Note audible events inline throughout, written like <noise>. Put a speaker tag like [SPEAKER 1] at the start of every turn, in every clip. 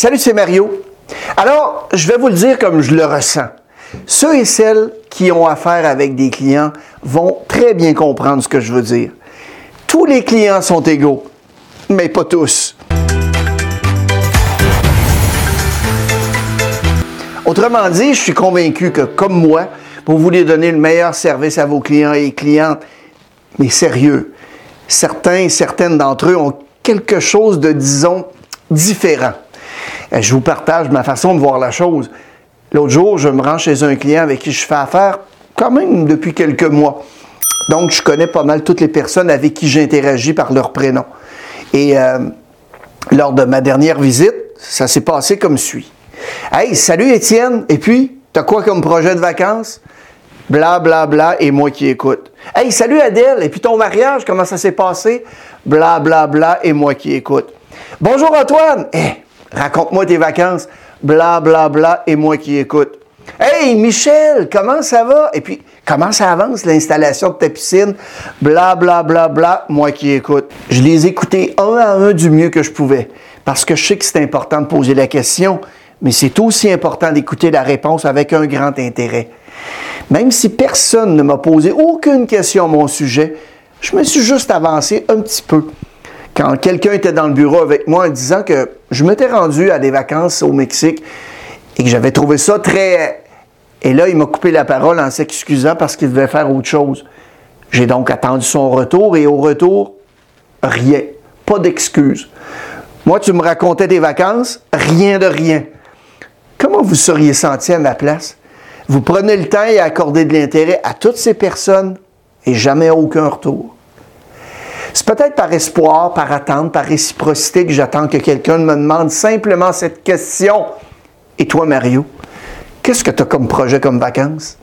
[SPEAKER 1] Salut, c'est Mario. Alors, je vais vous le dire comme je le ressens. Ceux et celles qui ont affaire avec des clients vont très bien comprendre ce que je veux dire. Tous les clients sont égaux, mais pas tous. Autrement dit, je suis convaincu que, comme moi, vous voulez donner le meilleur service à vos clients et clientes, mais sérieux, certains et certaines d'entre eux ont quelque chose de, disons, différent. Euh, je vous partage ma façon de voir la chose. L'autre jour, je me rends chez un client avec qui je fais affaire quand même depuis quelques mois. Donc, je connais pas mal toutes les personnes avec qui j'interagis par leur prénom. Et euh, lors de ma dernière visite, ça s'est passé comme suit. Hey, salut Étienne, et puis, t'as quoi comme projet de vacances? Bla, bla, bla, et moi qui écoute. Hey, salut Adèle, et puis ton mariage, comment ça s'est passé? Bla, bla, bla, et moi qui écoute. Bonjour Antoine, eh, raconte-moi tes vacances. Bla, bla, bla, et moi qui écoute. Hey Michel, comment ça va? Et puis, comment ça avance l'installation de ta piscine? Bla, bla, bla, bla, moi qui écoute. Je les écoutais un à un du mieux que je pouvais, parce que je sais que c'est important de poser la question, mais c'est aussi important d'écouter la réponse avec un grand intérêt. Même si personne ne m'a posé aucune question à mon sujet, je me suis juste avancé un petit peu. Quand quelqu'un était dans le bureau avec moi en disant que je m'étais rendu à des vacances au Mexique et que j'avais trouvé ça très... Et là, il m'a coupé la parole en s'excusant parce qu'il devait faire autre chose. J'ai donc attendu son retour et au retour, rien. Pas d'excuses. Moi, tu me racontais des vacances, rien de rien. Comment vous seriez senti à ma place? Vous prenez le temps et accordez de l'intérêt à toutes ces personnes et jamais aucun retour. C'est peut-être par espoir, par attente, par réciprocité que j'attends que quelqu'un me demande simplement cette question. Et toi, Mario, qu'est-ce que tu as comme projet comme vacances?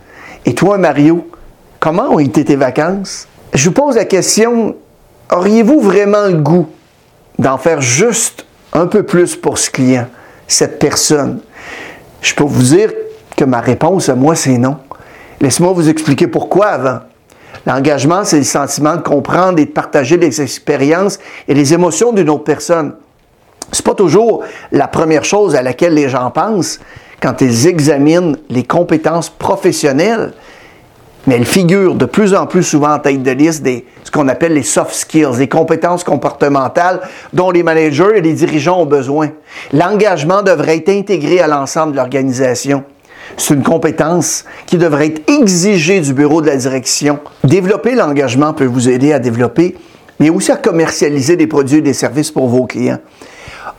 [SPEAKER 1] Et toi, Mario, comment ont été tes vacances? Je vous pose la question, auriez-vous vraiment le goût d'en faire juste un peu plus pour ce client, cette personne? Je peux vous dire que ma réponse à moi, c'est non. Laisse-moi vous expliquer pourquoi avant. L'engagement, c'est le sentiment de comprendre et de partager les expériences et les émotions d'une autre personne. C'est pas toujours la première chose à laquelle les gens pensent quand ils examinent les compétences professionnelles, mais elles figurent de plus en plus souvent en tête de liste des ce qu'on appelle les soft skills, les compétences comportementales dont les managers et les dirigeants ont besoin. L'engagement devrait être intégré à l'ensemble de l'organisation. C'est une compétence qui devrait être exigée du bureau de la direction. Développer l'engagement peut vous aider à développer, mais aussi à commercialiser des produits et des services pour vos clients.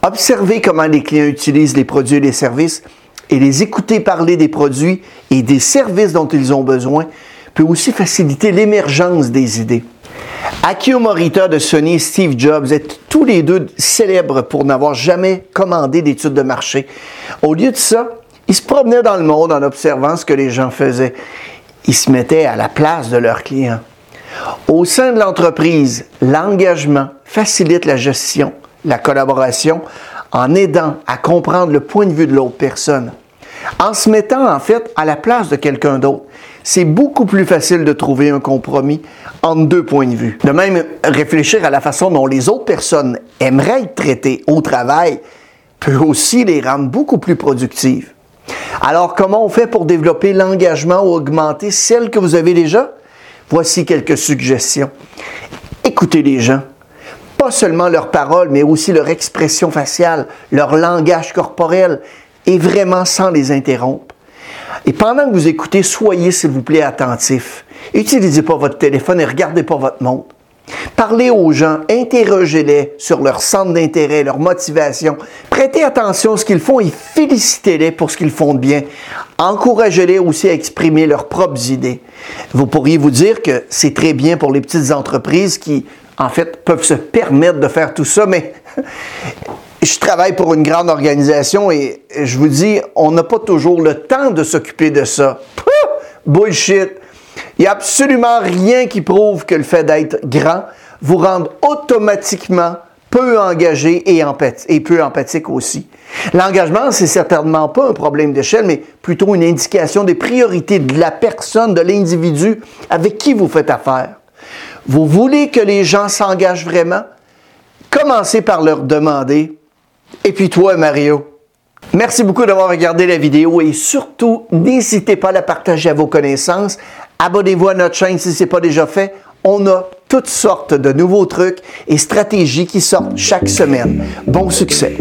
[SPEAKER 1] Observez comment les clients utilisent les produits et les services et les écouter parler des produits et des services dont ils ont besoin peut aussi faciliter l'émergence des idées. Akio Morita de Sony et Steve Jobs êtes tous les deux célèbres pour n'avoir jamais commandé d'études de marché. Au lieu de ça, ils se promenaient dans le monde en observant ce que les gens faisaient. Ils se mettaient à la place de leurs clients. Au sein de l'entreprise, l'engagement facilite la gestion, la collaboration, en aidant à comprendre le point de vue de l'autre personne. En se mettant en fait à la place de quelqu'un d'autre, c'est beaucoup plus facile de trouver un compromis entre deux points de vue. De même, réfléchir à la façon dont les autres personnes aimeraient être traitées au travail peut aussi les rendre beaucoup plus productives. Alors, comment on fait pour développer l'engagement ou augmenter celle que vous avez déjà? Voici quelques suggestions. Écoutez les gens. Pas seulement leurs paroles, mais aussi leur expression faciale, leur langage corporel, et vraiment sans les interrompre. Et pendant que vous écoutez, soyez, s'il vous plaît, attentifs. Utilisez pas votre téléphone et regardez pas votre montre. Parlez aux gens, interrogez-les sur leur centre d'intérêt, leur motivation. Prêtez attention à ce qu'ils font et félicitez-les pour ce qu'ils font de bien. Encouragez-les aussi à exprimer leurs propres idées. Vous pourriez vous dire que c'est très bien pour les petites entreprises qui, en fait, peuvent se permettre de faire tout ça, mais <laughs> je travaille pour une grande organisation et je vous dis, on n'a pas toujours le temps de s'occuper de ça. bullshit! Il n'y a absolument rien qui prouve que le fait d'être grand vous rendent automatiquement peu engagé et, peu empathique aussi. L'engagement, c'est certainement pas un problème d'échelle, mais plutôt une indication des priorités de la personne, de l'individu avec qui vous faites affaire. Vous voulez que les gens s'engagent vraiment? Commencez par leur demander. Et puis toi, Mario, merci beaucoup d'avoir regardé la vidéo et surtout, n'hésitez pas à la partager à vos connaissances. Abonnez-vous à notre chaîne si ce n'est pas déjà fait. On a toutes sortes de nouveaux trucs et stratégies qui sortent chaque semaine. Bon succès!